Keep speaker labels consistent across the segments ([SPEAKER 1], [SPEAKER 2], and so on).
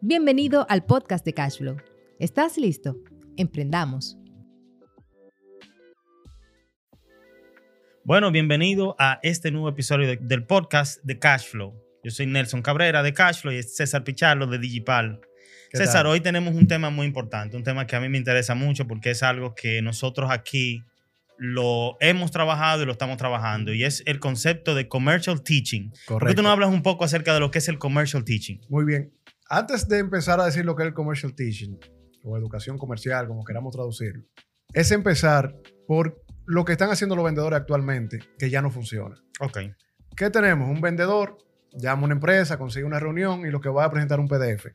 [SPEAKER 1] Bienvenido al podcast de Cashflow. ¿Estás listo? Emprendamos.
[SPEAKER 2] Bueno, bienvenido a este nuevo episodio de- del podcast de Cashflow. Yo soy Nelson Cabrera de Cashflow y es César Pichardo de Digipal.
[SPEAKER 3] ¿Qué
[SPEAKER 2] César,
[SPEAKER 3] tal?
[SPEAKER 2] hoy tenemos un tema muy importante, un tema que a mí me interesa mucho porque es algo que nosotros aquí lo hemos trabajado y lo estamos trabajando y es el concepto de commercial teaching. ¿Por qué
[SPEAKER 3] Correcto.
[SPEAKER 2] tú no hablas un poco acerca de lo que es el commercial teaching?
[SPEAKER 3] Muy bien. Antes de empezar a decir lo que es el commercial teaching o educación comercial, como queramos traducirlo, es empezar por lo que están haciendo los vendedores actualmente, que ya no funciona.
[SPEAKER 2] Ok.
[SPEAKER 3] ¿Qué tenemos? Un vendedor llama a una empresa, consigue una reunión y lo que va a presentar un PDF.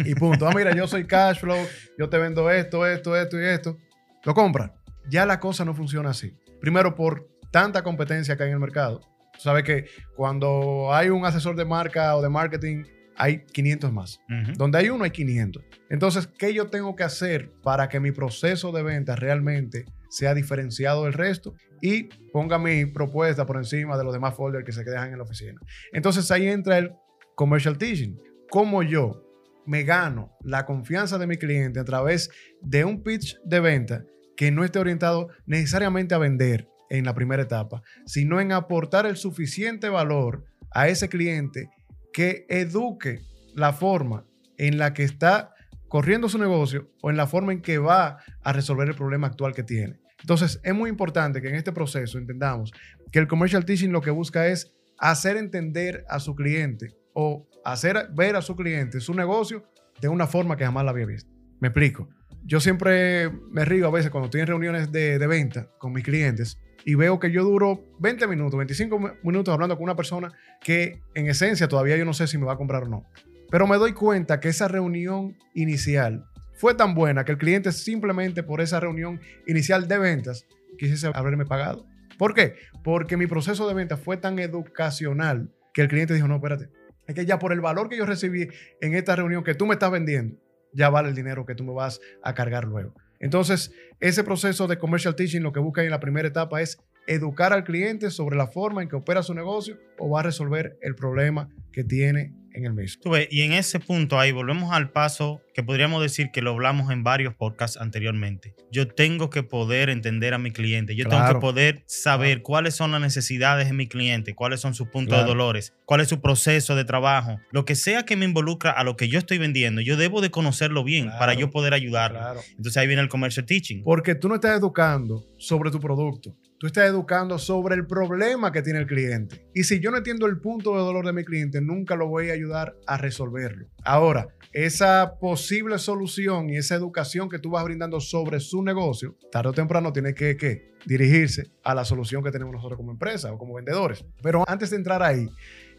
[SPEAKER 3] Y punto. Ah, mira, yo soy Cashflow, yo te vendo esto, esto, esto y esto. Lo compran. Ya la cosa no funciona así. Primero, por tanta competencia que hay en el mercado. Tú sabes que cuando hay un asesor de marca o de marketing, hay 500 más. Donde hay uno, hay 500. Entonces, ¿qué yo tengo que hacer para que mi proceso de venta realmente sea diferenciado del resto y ponga mi propuesta por encima de los demás folders que se dejan en la oficina? Entonces, ahí entra el commercial teaching. ¿Cómo yo me gano la confianza de mi cliente a través de un pitch de venta que no esté orientado necesariamente a vender en la primera etapa, sino en aportar el suficiente valor a ese cliente que eduque la forma en la que está corriendo su negocio o en la forma en que va a resolver el problema actual que tiene. Entonces, es muy importante que en este proceso entendamos que el commercial teaching lo que busca es hacer entender a su cliente o hacer ver a su cliente su negocio de una forma que jamás la había visto. Me explico. Yo siempre me río a veces cuando estoy en reuniones de, de venta con mis clientes y veo que yo duro 20 minutos, 25 mi- minutos hablando con una persona que en esencia todavía yo no sé si me va a comprar o no. Pero me doy cuenta que esa reunión inicial fue tan buena que el cliente simplemente por esa reunión inicial de ventas quisiese haberme pagado. ¿Por qué? Porque mi proceso de venta fue tan educacional que el cliente dijo, no, espérate, es que ya por el valor que yo recibí en esta reunión que tú me estás vendiendo, ya vale el dinero que tú me vas a cargar luego. Entonces, ese proceso de commercial teaching lo que busca en la primera etapa es educar al cliente sobre la forma en que opera su negocio o va a resolver el problema que tiene en el mismo.
[SPEAKER 2] Ves, y en ese punto ahí volvemos al paso que podríamos decir que lo hablamos en varios podcasts anteriormente. Yo tengo que poder entender a mi cliente, yo tengo que poder saber cuáles son las necesidades de mi cliente, cuáles son sus puntos
[SPEAKER 3] Claro.
[SPEAKER 2] de dolores, cuál es su proceso de trabajo, lo que sea que me involucra a lo que yo estoy vendiendo, yo debo de conocerlo bien para yo poder ayudarlo. Entonces ahí viene el commercial teaching.
[SPEAKER 3] Porque tú no estás educando sobre tu producto. Tú estás educando sobre el problema que tiene el cliente. Y si yo no entiendo el punto de dolor de mi cliente, nunca lo voy a ayudar a resolverlo. Ahora, esa posible solución y esa educación que tú vas brindando sobre su negocio, tarde o temprano tiene que, ¿qué? dirigirse a la solución que tenemos nosotros como empresa o como vendedores. Pero antes de entrar ahí,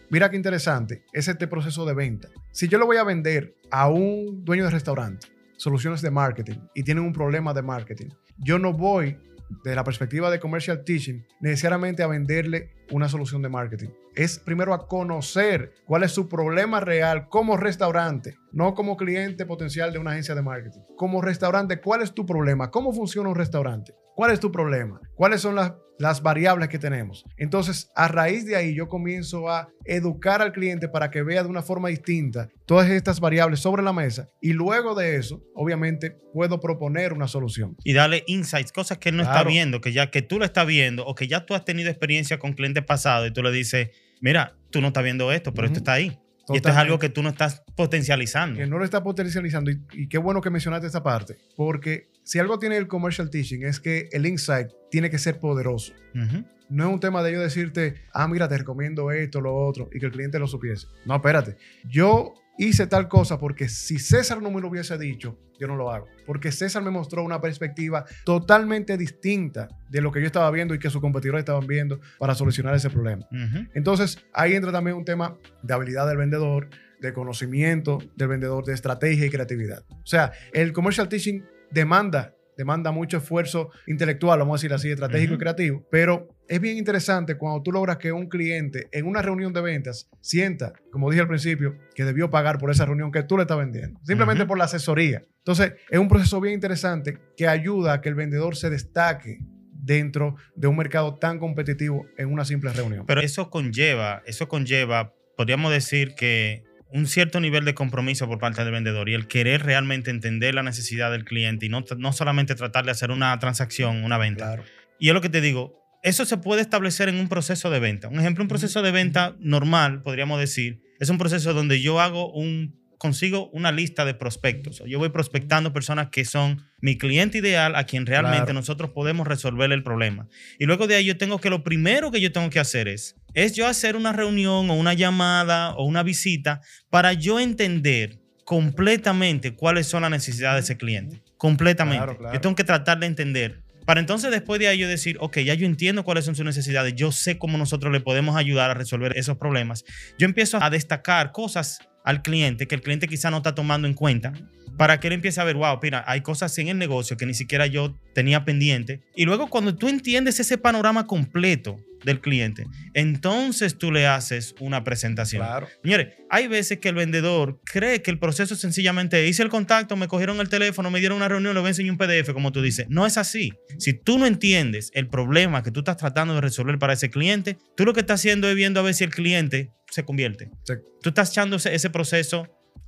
[SPEAKER 3] mira qué interesante es este proceso de venta. Si yo lo voy a vender a un dueño de restaurante, soluciones de marketing y tienen un problema de marketing, yo no voy de la perspectiva de commercial teaching necesariamente a venderle una solución de marketing. Es primero a conocer cuál es su problema real como restaurante, no como cliente potencial de una agencia de marketing. Como restaurante, ¿cuál es tu problema? ¿Cómo funciona un restaurante? ¿Cuál es tu problema? ¿Cuáles son las, las variables que tenemos? Entonces, a raíz de ahí, yo comienzo a educar al cliente para que vea de una forma distinta todas estas variables sobre la mesa y luego de eso, obviamente, puedo proponer una solución.
[SPEAKER 2] Y darle insights, cosas que él no está
[SPEAKER 3] Claro.
[SPEAKER 2] viendo, que ya que tú lo estás viendo o que ya tú has tenido experiencia con clientes pasados y tú le dices, mira, tú no estás viendo esto, pero esto
[SPEAKER 3] Ujú.
[SPEAKER 2] está ahí. Y esto es
[SPEAKER 3] Totalmente.
[SPEAKER 2] algo que tú no estás potencializando.
[SPEAKER 3] que no lo está potencializando y, y qué bueno que mencionaste esta parte, porque si algo tiene el commercial teaching es que el insight tiene que ser poderoso.
[SPEAKER 2] Ujú.
[SPEAKER 3] No es un tema de yo decirte, ah, mira, te recomiendo esto, lo otro, y que el cliente lo supiese. No, espérate. Yo hice tal cosa porque si César no me lo hubiese dicho, yo no lo hago. Porque César me mostró una perspectiva totalmente distinta de lo que yo estaba viendo y que sus competidores estaban viendo para solucionar ese problema.
[SPEAKER 2] Ujú.
[SPEAKER 3] Entonces, ahí entra también un tema de habilidad del vendedor, de conocimiento del vendedor, de estrategia y creatividad. O sea, el commercial teaching demanda, demanda mucho esfuerzo intelectual, vamos a decir así, estratégico y creativo, pero es bien interesante cuando tú logras que un cliente en una reunión de ventas sienta, como dije al principio, que debió pagar por esa reunión que tú le estás vendiendo, simplemente por la asesoría. Entonces, es un proceso bien interesante que ayuda a que el vendedor se destaque dentro de un mercado tan competitivo en una simple reunión.
[SPEAKER 2] Pero eso conlleva, eso conlleva, podríamos decir que un cierto nivel de compromiso por parte del vendedor y el querer realmente entender la necesidad del cliente y no, no solamente tratar de hacer una transacción, una venta.
[SPEAKER 3] Claro.
[SPEAKER 2] Y es lo que te digo, eso se puede establecer en un proceso de venta. Un ejemplo, un proceso de venta normal, podríamos decir, es un proceso donde yo hago un consigo una lista de prospectos. Yo voy prospectando personas que son mi cliente ideal a quien realmente
[SPEAKER 3] Claro.
[SPEAKER 2] nosotros podemos resolver el problema. Y luego de ahí yo tengo que lo primero que yo tengo que hacer es es yo hacer una reunión o una llamada o una visita para yo entender completamente cuáles son las necesidades de ese cliente. Completamente.
[SPEAKER 3] Claro, claro.
[SPEAKER 2] Yo tengo que tratar de entender. Para entonces después de ahí yo decir, ok, ya yo entiendo cuáles son sus necesidades, yo sé cómo nosotros le podemos ayudar a resolver esos problemas. Yo empiezo a destacar cosas al cliente que el cliente quizá no está tomando en cuenta para que él empiece a ver, wow, mira, hay cosas en el negocio que ni siquiera yo tenía pendiente. Y luego cuando tú entiendes ese panorama completo del cliente, entonces tú le haces una presentación.
[SPEAKER 3] Claro.
[SPEAKER 2] Señores, hay veces que el vendedor cree que el proceso es sencillamente hice el contacto, me cogieron el teléfono, me dieron una reunión, le voy a enseñar un PDF, como tú dices. No es así. Si tú no entiendes el problema que tú estás tratando de resolver para ese cliente, tú lo que estás haciendo es viendo a ver si el cliente se convierte.
[SPEAKER 3] Sí.
[SPEAKER 2] Tú estás echando ese proceso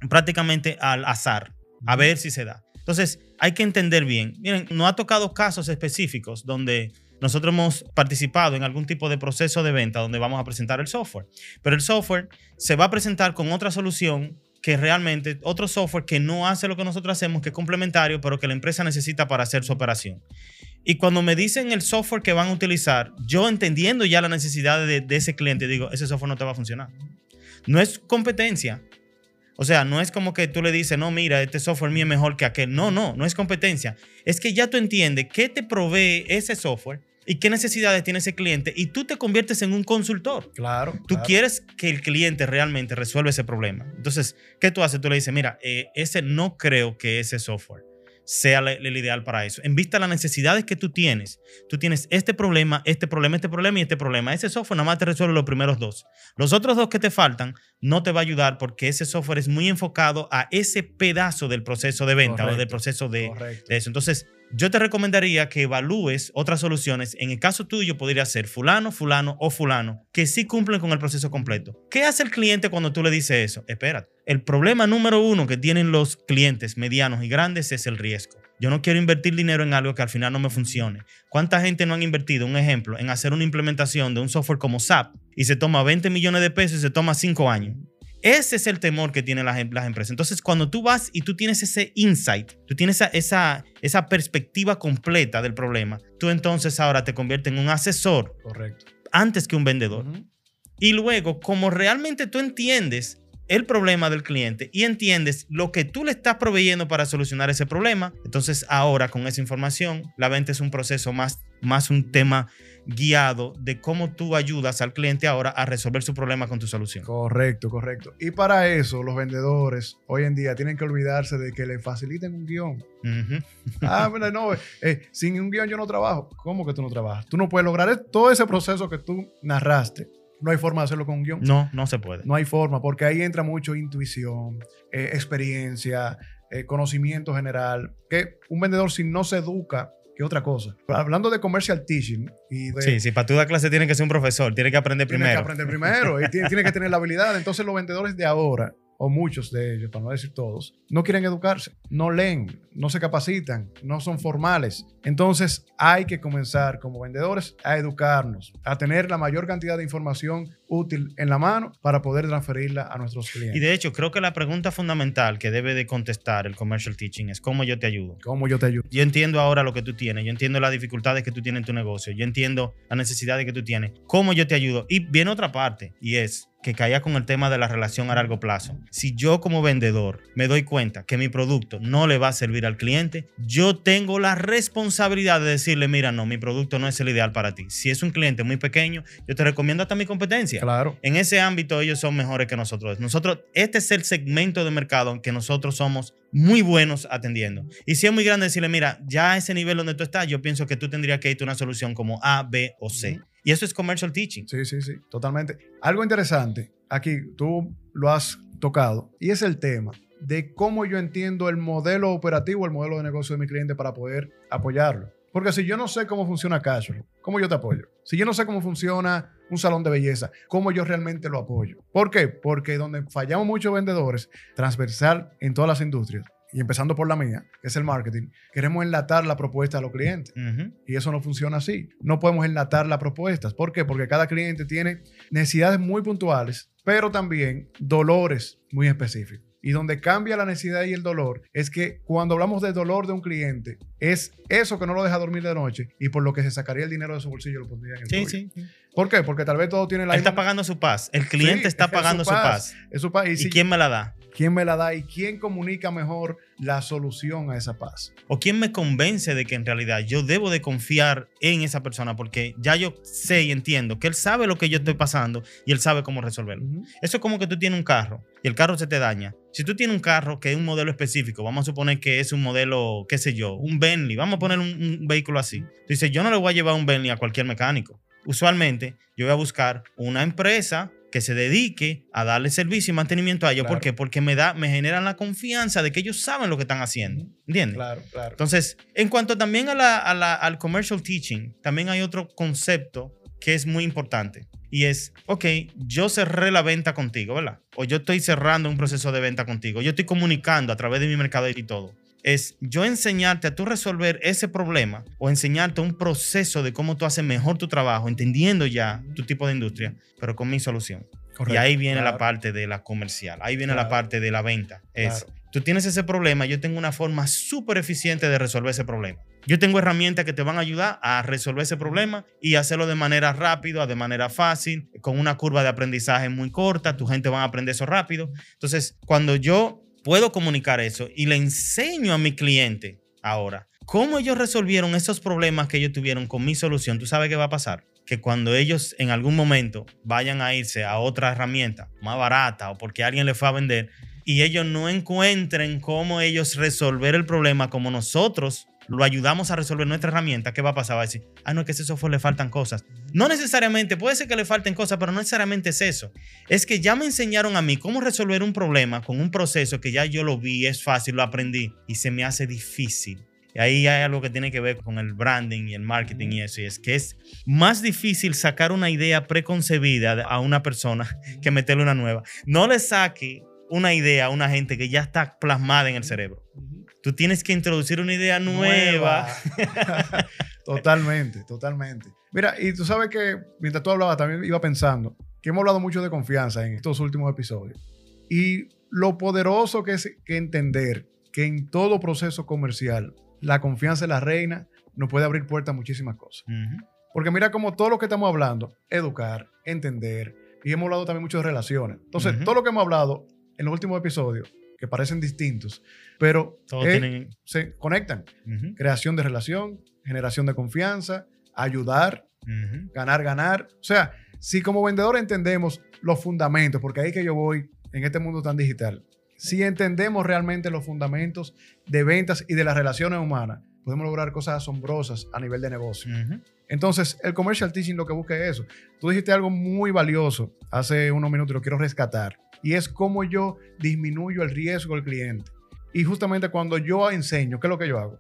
[SPEAKER 2] prácticamente al azar, a ver si se da. Entonces, hay que entender bien. Miren, no ha tocado casos específicos donde nosotros hemos participado en algún tipo de proceso de venta donde vamos a presentar el software. Pero el software se va a presentar con otra solución que realmente, otro software que no hace lo que nosotros hacemos, que es complementario, pero que la empresa necesita para hacer su operación. Y cuando me dicen el software que van a utilizar, yo entendiendo ya la necesidad de, ese cliente, digo, ese software no te va a funcionar. No es competencia. O sea, no es como que tú le dices, no, mira, este software mío es mejor que aquel. No, no, no es competencia. Es que ya tú entiendes qué te provee ese software y qué necesidades tiene ese cliente y tú te conviertes en un consultor.
[SPEAKER 3] Claro.
[SPEAKER 2] Tú
[SPEAKER 3] claro.
[SPEAKER 2] quieres que el cliente realmente resuelva ese problema. Entonces, ¿qué tú haces? Tú le dices, mira, eh, ese no creo que ese software sea el ideal para eso. En vista de las necesidades que tú tienes, tú tienes este problema, este problema, este problema y este problema. Ese software nada más te resuelve los primeros dos. Los otros dos que te faltan no te va a ayudar porque ese software es muy enfocado a ese pedazo del proceso de venta o del
[SPEAKER 3] Correcto,
[SPEAKER 2] proceso de,
[SPEAKER 3] Correcto.
[SPEAKER 2] de eso. Entonces, yo te recomendaría que evalúes otras soluciones. En el caso tuyo, podría ser fulano, fulano o fulano, que sí cumplen con el proceso completo. ¿Qué hace el cliente cuando tú le dices eso? Espérate. El problema número uno que tienen los clientes medianos y grandes es el riesgo. Yo no quiero invertir dinero en algo que al final no me funcione. ¿Cuánta gente no han invertido, un ejemplo, en hacer una implementación de un software como SAP y se toma 20 millones de pesos y se toma 5 años? Ese es el temor que tienen las, em- las empresas. Entonces, cuando tú vas y tú tienes ese insight, tú tienes esa, esa, esa perspectiva completa del problema, tú entonces ahora te conviertes en un asesor
[SPEAKER 3] Correcto.
[SPEAKER 2] antes que un vendedor. Y luego, como realmente tú entiendes el problema del cliente y entiendes lo que tú le estás proveyendo para solucionar ese problema, entonces ahora con esa información, la venta es un proceso más, más un tema guiado de cómo tú ayudas al cliente ahora a resolver su problema con tu solución.
[SPEAKER 3] Correcto, correcto. Y para eso, los vendedores hoy en día tienen que olvidarse de que le faciliten un
[SPEAKER 2] guion.
[SPEAKER 3] Ah, mira, no, eh, sin un guion yo no trabajo. ¿Cómo que tú no trabajas? Tú no puedes lograr todo ese proceso que tú narraste. No hay forma de hacerlo con un guion.
[SPEAKER 2] No, no se puede.
[SPEAKER 3] No hay forma, porque ahí entra mucho intuición, eh, experiencia, eh, conocimiento general. Que un vendedor, si no se educa, que otra cosa. Hablando de commercial teaching y de.
[SPEAKER 2] Sí, sí, para tú dar clase tiene que ser un profesor, tiene que aprender
[SPEAKER 3] tiene
[SPEAKER 2] primero.
[SPEAKER 3] que aprender primero y tiene, tiene que tener la habilidad. Entonces, los vendedores de ahora, o muchos de ellos, para no decir todos, no quieren educarse, no leen, no se capacitan, no son formales. Entonces, hay que comenzar como vendedores a educarnos, a tener la mayor cantidad de información útil en la mano para poder transferirla a nuestros clientes.
[SPEAKER 2] Y de hecho, creo que la pregunta fundamental que debe de contestar el commercial teaching es cómo yo te ayudo.
[SPEAKER 3] ¿Cómo yo te ayudo?
[SPEAKER 2] Yo entiendo ahora lo que tú tienes, yo entiendo las dificultades que tú tienes en tu negocio, yo entiendo las necesidades que tú tienes, cómo yo te ayudo. Y viene otra parte, y es que caiga con el tema de la relación a largo plazo. Si yo como vendedor me doy cuenta que mi producto no le va a servir al cliente, yo tengo la responsabilidad de decirle, mira, no, mi producto no es el ideal para ti. Si es un cliente muy pequeño, yo te recomiendo hasta mi competencia.
[SPEAKER 3] Claro.
[SPEAKER 2] En ese ámbito ellos son mejores que nosotros. Nosotros, este es el segmento de mercado en que nosotros somos muy buenos atendiendo. Y si es muy grande decirle, mira, ya a ese nivel donde tú estás, yo pienso que tú tendrías que irte a una solución como A, B o C. Y eso es commercial teaching.
[SPEAKER 3] Sí, sí, sí, totalmente. Algo interesante, aquí tú lo has tocado, y es el tema de cómo yo entiendo el modelo operativo, el modelo de negocio de mi cliente para poder apoyarlo. Porque si yo no sé cómo funciona Cashflow, ¿cómo yo te apoyo? Si yo no sé cómo funciona un salón de belleza, ¿cómo yo realmente lo apoyo? ¿Por qué? Porque donde fallamos muchos vendedores, transversal en todas las industrias, y empezando por la mía, que es el marketing, queremos enlatar la propuesta a los clientes. Y eso no funciona así. No podemos enlatar las propuestas. ¿Por qué? Porque cada cliente tiene necesidades muy puntuales, pero también dolores muy específicos. Y donde cambia la necesidad y el dolor es que cuando hablamos del dolor de un cliente, es eso que no lo deja dormir de noche y por lo que se sacaría el dinero de su bolsillo lo pondría en el
[SPEAKER 2] Sí, sí. sí.
[SPEAKER 3] ¿Por qué? Porque tal vez todo tiene la
[SPEAKER 2] Él está pagando su paz. El cliente
[SPEAKER 3] Sí,
[SPEAKER 2] está
[SPEAKER 3] es
[SPEAKER 2] pagando su paz.
[SPEAKER 3] Es su paz. Y,
[SPEAKER 2] ¿Y
[SPEAKER 3] si-
[SPEAKER 2] quién me la da?
[SPEAKER 3] Quién me la da y quién comunica mejor la solución a esa paz.
[SPEAKER 2] ¿O quién me convence de que en realidad yo debo de confiar en esa persona? Porque ya yo sé y entiendo que él sabe lo que yo estoy pasando y él sabe cómo resolverlo. Eso es como que tú tienes un carro y el carro se te daña. Si tú tienes un carro que es un modelo específico, vamos a suponer que es un modelo, qué sé yo, un Bentley, vamos a poner un, un vehículo así. Tú dices, yo no le voy a llevar un Bentley a cualquier mecánico. Usualmente yo voy a buscar una empresa que se dedique a darle servicio y mantenimiento a ellos. ¿Por
[SPEAKER 3] Claro.
[SPEAKER 2] qué? Porque me, da, me generan la confianza de que ellos saben lo que están haciendo. ¿Entiendes?
[SPEAKER 3] Claro, claro.
[SPEAKER 2] Entonces, en cuanto también a la- a la- al commercial teaching, también hay otro concepto que es muy importante. Y es, ok, yo cerré la venta contigo, ¿verdad? O yo estoy cerrando un proceso de venta contigo. Yo estoy comunicando a través de mi mercado y todo. Es yo enseñarte a tú resolver ese problema o enseñarte un proceso de cómo tú haces mejor tu trabajo, entendiendo ya tu tipo de industria, pero con mi solución. Y ahí viene la parte de la comercial, ahí viene la parte de la venta. Es,
[SPEAKER 3] Claro.
[SPEAKER 2] tú tienes ese problema, yo tengo una forma súper eficiente de resolver ese problema. Yo tengo herramientas que te van a ayudar a resolver ese problema y hacerlo de manera rápida, de manera fácil, con una curva de aprendizaje muy corta, tu gente va a aprender eso rápido. Entonces, cuando yo puedo comunicar eso y le enseño a mi cliente ahora cómo ellos resolvieron esos problemas que ellos tuvieron con mi solución, ¿tú sabes qué va a pasar? Que cuando ellos en algún momento vayan a irse a otra herramienta más barata o porque alguien les fue a vender y ellos no encuentren cómo ellos resolver el problema como nosotros lo ayudamos a resolver nuestra herramienta, ¿qué va a pasar? Va a decir, ah, no, es que a ese software le faltan cosas. No necesariamente, puede ser que le falten cosas, pero no necesariamente es eso. Es que ya me enseñaron a mí cómo resolver un problema con un proceso que ya yo lo vi, es fácil, lo aprendí y se me hace difícil. Y ahí hay algo que tiene que ver con el branding y el marketing y eso. Y es que es más difícil sacar una idea preconcebida a una persona que meterle una nueva. No le saque una idea a una gente que ya está plasmada en el cerebro. Tú tienes que introducir una idea nueva.
[SPEAKER 3] totalmente, totalmente. Mira, y tú sabes que mientras tú hablabas también iba pensando que hemos hablado mucho de confianza en estos últimos episodios. Y lo poderoso que es que entender que en todo proceso comercial la confianza es la reina, nos puede abrir puertas a muchísimas cosas. Porque mira como todo lo que estamos hablando, educar, entender, y hemos hablado también mucho de relaciones. Entonces,
[SPEAKER 2] Ujú.
[SPEAKER 3] todo lo que hemos hablado en los últimos episodios, que parecen distintos, pero
[SPEAKER 2] Todos
[SPEAKER 3] eh,
[SPEAKER 2] tienen.
[SPEAKER 3] se conectan. Creación de relación, generación de confianza, ayudar, ganar, ganar. O sea, si como vendedor entendemos los fundamentos, porque ahí que yo voy en este mundo tan digital, si entendemos realmente los fundamentos de ventas y de las relaciones humanas, podemos lograr cosas asombrosas a nivel de negocio. Entonces, el commercial teaching lo que busca es eso. Tú dijiste algo muy valioso hace unos minutos y lo quiero rescatar. Y es cómo yo disminuyo el riesgo del cliente. Y justamente cuando yo enseño, ¿qué es lo que yo hago?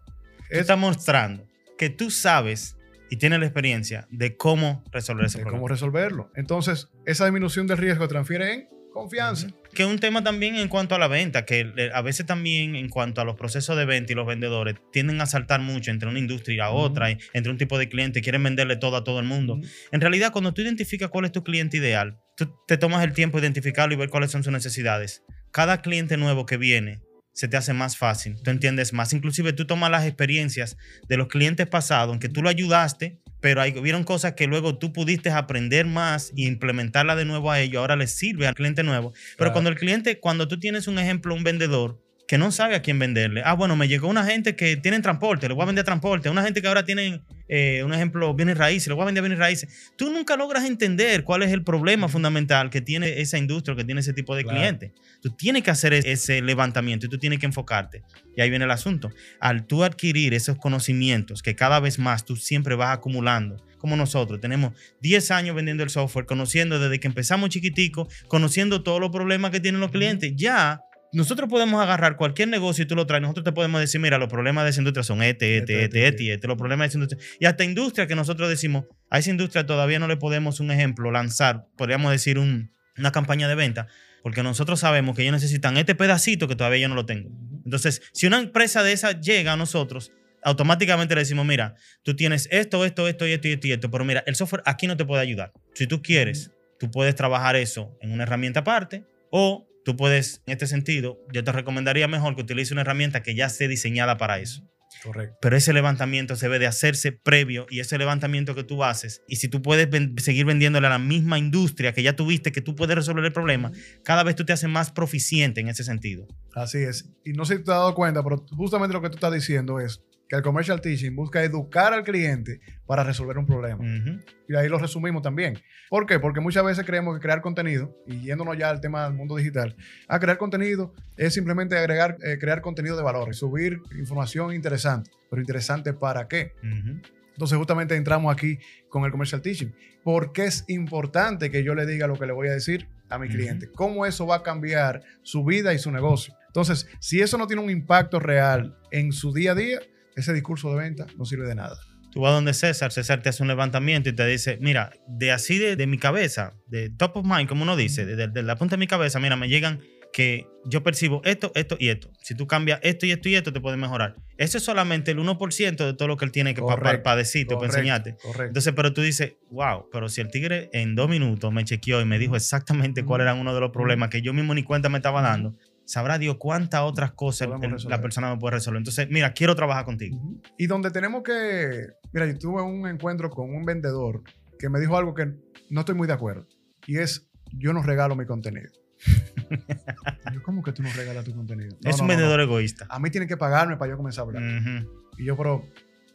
[SPEAKER 3] Es
[SPEAKER 2] estás mostrando que tú sabes y tienes la experiencia de cómo resolver ese
[SPEAKER 3] de
[SPEAKER 2] problema.
[SPEAKER 3] cómo resolverlo. Entonces, esa disminución del riesgo transfiere en confianza.
[SPEAKER 2] Que es un tema también en cuanto a la venta, que a veces también en cuanto a los procesos de venta y los vendedores tienden a saltar mucho entre una industria y a otra, y entre un tipo de cliente, quieren venderle todo a todo el mundo. En realidad, cuando tú identificas cuál es tu cliente ideal, tú te tomas el tiempo de identificarlo y ver cuáles son sus necesidades. Cada cliente nuevo que viene se te hace más fácil, tú entiendes más. Inclusive tú tomas las experiencias de los clientes pasados, en que tú lo ayudaste, pero hay, hubieron cosas que luego tú pudiste aprender más y implementarla de nuevo a ellos, ahora les sirve al cliente nuevo. Pero
[SPEAKER 3] Claro.
[SPEAKER 2] cuando el cliente, cuando tú tienes un ejemplo, un vendedor que no sabe a quién venderle, ah, bueno, me llegó una gente que tiene transporte, le voy a vender transporte, una gente que ahora tiene, eh, un ejemplo, bienes raíces, le voy a vender bienes raíces. Tú nunca logras entender cuál es el problema fundamental que tiene esa industria, que tiene ese tipo de
[SPEAKER 3] Claro.
[SPEAKER 2] cliente. Tú tienes que hacer es- ese levantamiento y tú tienes que enfocarte. Y ahí viene el asunto. Al tú adquirir esos conocimientos que cada vez más tú siempre vas acumulando, como nosotros, tenemos 10 años vendiendo el software, conociendo desde que empezamos chiquitico, conociendo todos los problemas que tienen los clientes, ya nosotros podemos agarrar cualquier negocio y tú lo traes. Nosotros te podemos decir, mira, los problemas de esa industria son este, este, este, este, y este. Los problemas de esa industria. Y hasta industria que nosotros decimos, a esa industria todavía no le podemos, un ejemplo, lanzar, podríamos decir, un, una campaña de venta, porque nosotros sabemos que ellos necesitan este pedacito que todavía yo no lo tengo. Entonces, si una empresa de esa llega a nosotros, automáticamente le decimos, mira, tú tienes esto, esto, esto y esto y esto y esto, pero mira, el software aquí no te puede ayudar. Si tú quieres, tú puedes trabajar eso en una herramienta aparte o tú puedes, en este sentido, yo te recomendaría mejor que utilice una herramienta que ya esté diseñada para eso.
[SPEAKER 3] Correcto.
[SPEAKER 2] Pero ese levantamiento se debe de hacerse previo y ese levantamiento que tú haces, y si tú puedes ven- seguir vendiéndole a la misma industria que ya tuviste, que tú puedes resolver el problema, cada vez tú te haces más proficiente en ese sentido.
[SPEAKER 3] Así es. Y no sé si te has dado cuenta, pero justamente lo que tú estás diciendo es que el commercial teaching busca educar al cliente para resolver un problema. Y ahí lo resumimos también. ¿Por qué? Porque muchas veces creemos que crear contenido, y yéndonos ya al tema del mundo digital, a crear contenido es simplemente agregar, eh, crear contenido de valor y subir información interesante. Pero interesante para qué? Entonces justamente entramos aquí con el commercial teaching. ¿Por qué es importante que yo le diga lo que le voy a decir a mi
[SPEAKER 2] Ujú.
[SPEAKER 3] cliente? ¿Cómo eso va a cambiar su vida y su negocio? Entonces, si eso no tiene un impacto real en su día a día, ese discurso de venta no sirve de nada.
[SPEAKER 2] Tú vas donde César, César te hace un levantamiento y te dice, mira, de así de, de mi cabeza, de top of mind, como uno dice, de, de- de la punta de mi cabeza, mira, me llegan que yo percibo esto, esto y esto. Si tú cambias esto y esto y esto, te puede mejorar. Eso es solamente el 1% de todo lo que él tiene que para
[SPEAKER 3] Correcto, Correcto,
[SPEAKER 2] enseñarte.
[SPEAKER 3] Correcto.
[SPEAKER 2] Entonces, pero tú dices, wow, pero si el tigre en dos minutos me chequeó y me dijo exactamente cuál era uno de los problemas que yo mismo ni cuenta me estaba dando, sabrá Dios cuántas otras cosas el- la persona me puede resolver. Entonces, mira, quiero trabajar contigo.
[SPEAKER 3] Y donde tenemos que... Mira, yo tuve un encuentro con un vendedor que me dijo algo que no estoy muy de acuerdo. Y es, yo no regalo mi contenido. Yo, ¿cómo que tú no regalas tu contenido? No,
[SPEAKER 2] es un
[SPEAKER 3] no, no.
[SPEAKER 2] vendedor egoísta.
[SPEAKER 3] A mí tienen que pagarme para yo comenzar a hablar. Y yo, pero,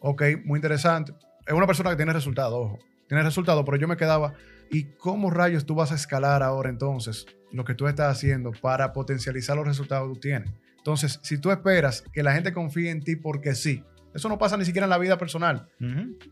[SPEAKER 3] ok, muy interesante. Es una persona que tiene resultados, ojo. Tiene resultados, pero yo me quedaba, ¿y cómo rayos tú vas a escalar ahora entonces lo que tú estás haciendo para potencializar los resultados que tú tienes? Entonces, si tú esperas que la gente confíe en ti porque sí, eso no pasa ni siquiera en la vida personal.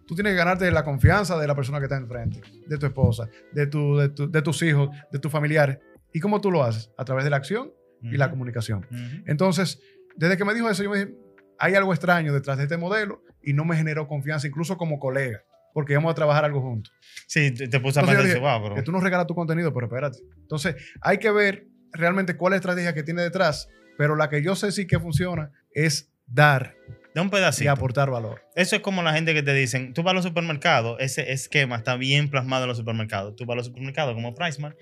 [SPEAKER 3] Tú tienes que ganarte la confianza de la persona que está enfrente, de tu esposa, de, tu, de, tu- de tus hijos, de tus familiares. ¿Y cómo tú lo haces? A través de la acción y la comunicación. Entonces, desde que me dijo eso, yo me dije, hay algo extraño detrás de este modelo y no me generó confianza, incluso como colega, porque íbamos a trabajar algo juntos.
[SPEAKER 2] Sí, te, te puse a pensar, wow, bro.
[SPEAKER 3] Que tú no regalas tu contenido, pero espérate. Entonces, hay que ver realmente cuál es la estrategia que tiene detrás, pero la que yo sé sí que funciona es dar
[SPEAKER 2] De un
[SPEAKER 3] y
[SPEAKER 2] pedacito.
[SPEAKER 3] aportar valor.
[SPEAKER 2] Eso es como la gente que te dicen, tú vas a los supermercados, ese esquema está bien plasmado en los supermercados. Tú vas a los supermercados como Priceman,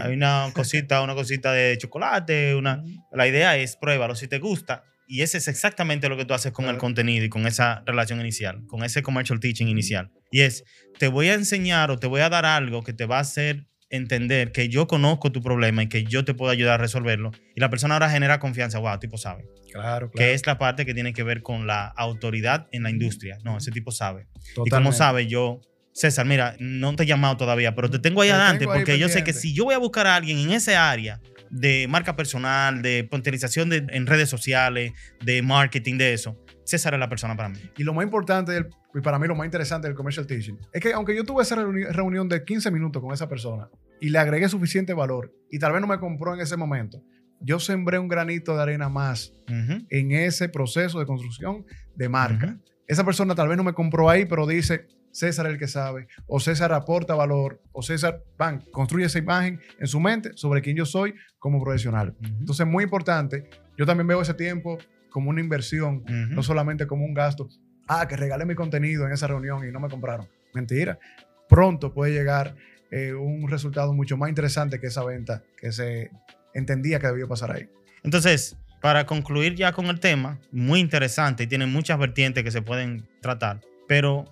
[SPEAKER 2] hay una cosita, una cosita de chocolate, una... La idea es pruébalo si te gusta. Y ese es exactamente lo que tú haces con el contenido y con esa relación inicial, con ese commercial teaching inicial. Y es, te voy a enseñar o te voy a dar algo que te va a hacer entender que yo conozco tu problema y que yo te puedo ayudar a resolverlo. Y la persona ahora genera confianza, wow, tipo sabe.
[SPEAKER 3] Claro, claro.
[SPEAKER 2] Que es la parte que tiene que ver con la autoridad en la industria. No, ese tipo sabe. Y como
[SPEAKER 3] Totalmente.
[SPEAKER 2] sabe, yo, César, mira, no te he llamado todavía, pero te tengo ahí
[SPEAKER 3] Te
[SPEAKER 2] adelante
[SPEAKER 3] tengo ahí
[SPEAKER 2] porque yo sé que si yo voy a buscar a alguien en ese área de marca personal, de potencialización de, en redes sociales, de marketing, de eso, César es la persona para mí.
[SPEAKER 3] Y lo más importante, y para mí lo más interesante del commercial teaching, es que aunque yo tuve esa reuni- reunión de 15 minutos con esa persona y le agregué suficiente valor y tal vez no me compró en ese momento, yo sembré un granito de arena más
[SPEAKER 2] Ujú,
[SPEAKER 3] en ese proceso de construcción de marca. Esa persona tal vez no me compró ahí, pero dice, César es el que sabe, o César aporta valor, o César, van, construye esa imagen en su mente sobre quién yo soy como profesional.
[SPEAKER 2] ujú,
[SPEAKER 3] Entonces, muy importante, yo también veo ese tiempo como una inversión no solamente como un gasto. Ah, que regalé mi contenido en esa reunión y no me compraron. Mentira. Pronto puede llegar eh, un resultado mucho más interesante que esa venta que se entendía que debió pasar ahí.
[SPEAKER 2] Entonces, para concluir ya con el tema, muy interesante y tiene muchas vertientes que se pueden tratar, pero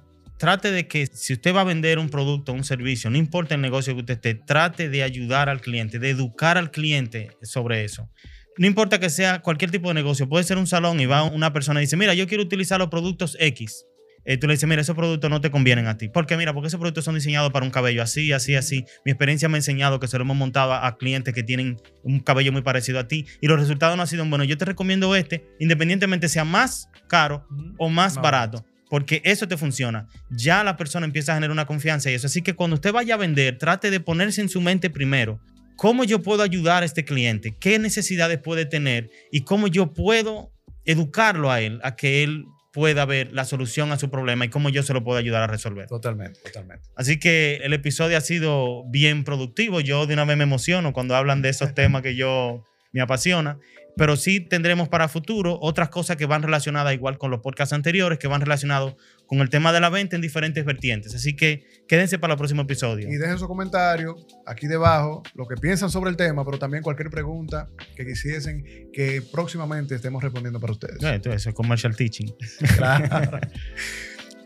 [SPEAKER 2] trate de que si usted va a vender un producto un servicio, no importa el negocio que usted esté, trate de ayudar al cliente, de educar al cliente sobre eso. No importa que sea cualquier tipo de negocio, puede ser un salón y va una persona y dice, mira, yo quiero utilizar los productos X. Eh, tú le dices, mira, esos productos no te convienen a ti. ¿Por qué? Mira, porque esos productos son diseñados para un cabello así, así, así. Mi experiencia me ha enseñado que se lo hemos montado a, a clientes que tienen un cabello muy parecido a ti y los resultados no han sido buenos. Yo te recomiendo este, independientemente sea más caro o más
[SPEAKER 3] No,
[SPEAKER 2] barato, porque eso te funciona. Ya la persona empieza a generar una confianza y eso. Así que cuando usted vaya a vender, trate de ponerse en su mente primero cómo yo puedo ayudar a este cliente, qué necesidades puede tener y cómo yo puedo educarlo a él, a que él pueda ver la solución a su problema y cómo yo se lo puedo ayudar a resolver.
[SPEAKER 3] Totalmente, totalmente.
[SPEAKER 2] Así que el episodio ha sido bien productivo. Yo de una vez me emociono cuando hablan de esos temas que yo me apasiona. Pero sí tendremos para futuro otras cosas que van relacionadas igual con los podcasts anteriores, que van relacionados con el tema de la venta en diferentes vertientes. Así que quédense para el próximo episodio.
[SPEAKER 3] Y dejen su comentario aquí debajo, lo que piensan sobre el tema, pero también cualquier pregunta que quisiesen que próximamente estemos respondiendo para ustedes.
[SPEAKER 2] Eh, Eso es commercial teaching.
[SPEAKER 3] Claro.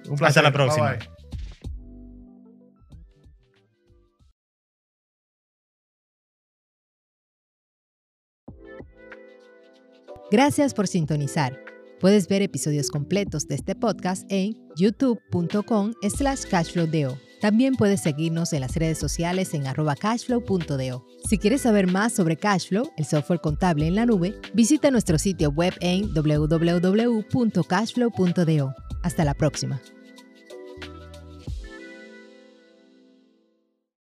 [SPEAKER 3] Un
[SPEAKER 2] Hasta la
[SPEAKER 3] placer.
[SPEAKER 2] próxima.
[SPEAKER 3] Bye, bye.
[SPEAKER 1] Gracias por sintonizar. Puedes ver episodios completos de este podcast en youtube.com slash cashflowdeo. También puedes seguirnos en las redes sociales en arroba cashflow.deo. Si quieres saber más sobre Cashflow, el software contable en la nube, visita nuestro sitio web en www.cashflow.deo. Hasta la próxima.